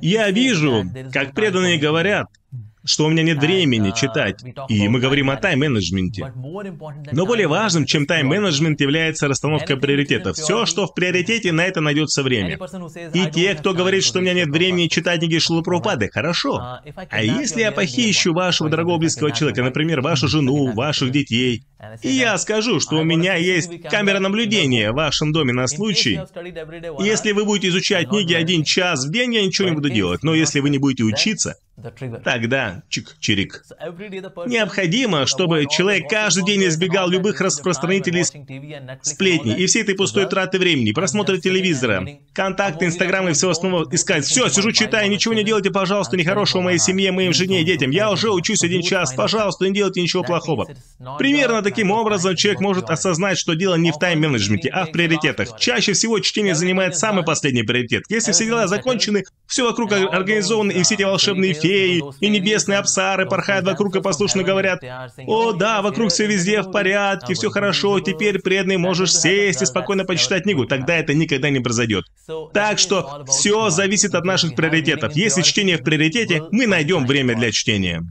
Я вижу, как преданные говорят, что у меня нет времени читать, и мы говорим о тайм-менеджменте. Но более важным, чем тайм-менеджмент, является расстановка приоритетов. Все, что в приоритете, на это найдется время. И те, кто говорит, что у меня нет времени читать книги Шилупрупады, хорошо. А если я похищу вашего дорогого близкого человека, например, вашу жену, ваших детей, и я скажу, что у меня есть камера наблюдения в вашем доме на случай, если вы будете изучать книги один час в день, я ничего не буду делать. Но если вы не будете учиться, Тогда, чик-чирик. Необходимо, чтобы человек каждый день избегал любых распространителей сплетни и всей этой пустой траты времени, просмотра телевизора, контакты, инстаграм и всего остального искать. Все, сижу, читаю, ничего не делайте, пожалуйста, нехорошего моей семье, моим жене и детям. Я уже учусь один час, пожалуйста, не делайте ничего плохого. Примерно таким образом человек может осознать, что дело не в тайм-менеджменте, а в приоритетах. Чаще всего чтение занимает самый последний приоритет. Если все дела закончены, все вокруг организовано, и все эти волшебные феи и небесные абсары порхают вокруг и послушно говорят, «О, да, вокруг все везде в порядке, все хорошо, теперь, преданный, можешь сесть и спокойно почитать книгу». Тогда это никогда не произойдет. Так что все зависит от наших приоритетов. Если чтение в приоритете, мы найдем время для чтения.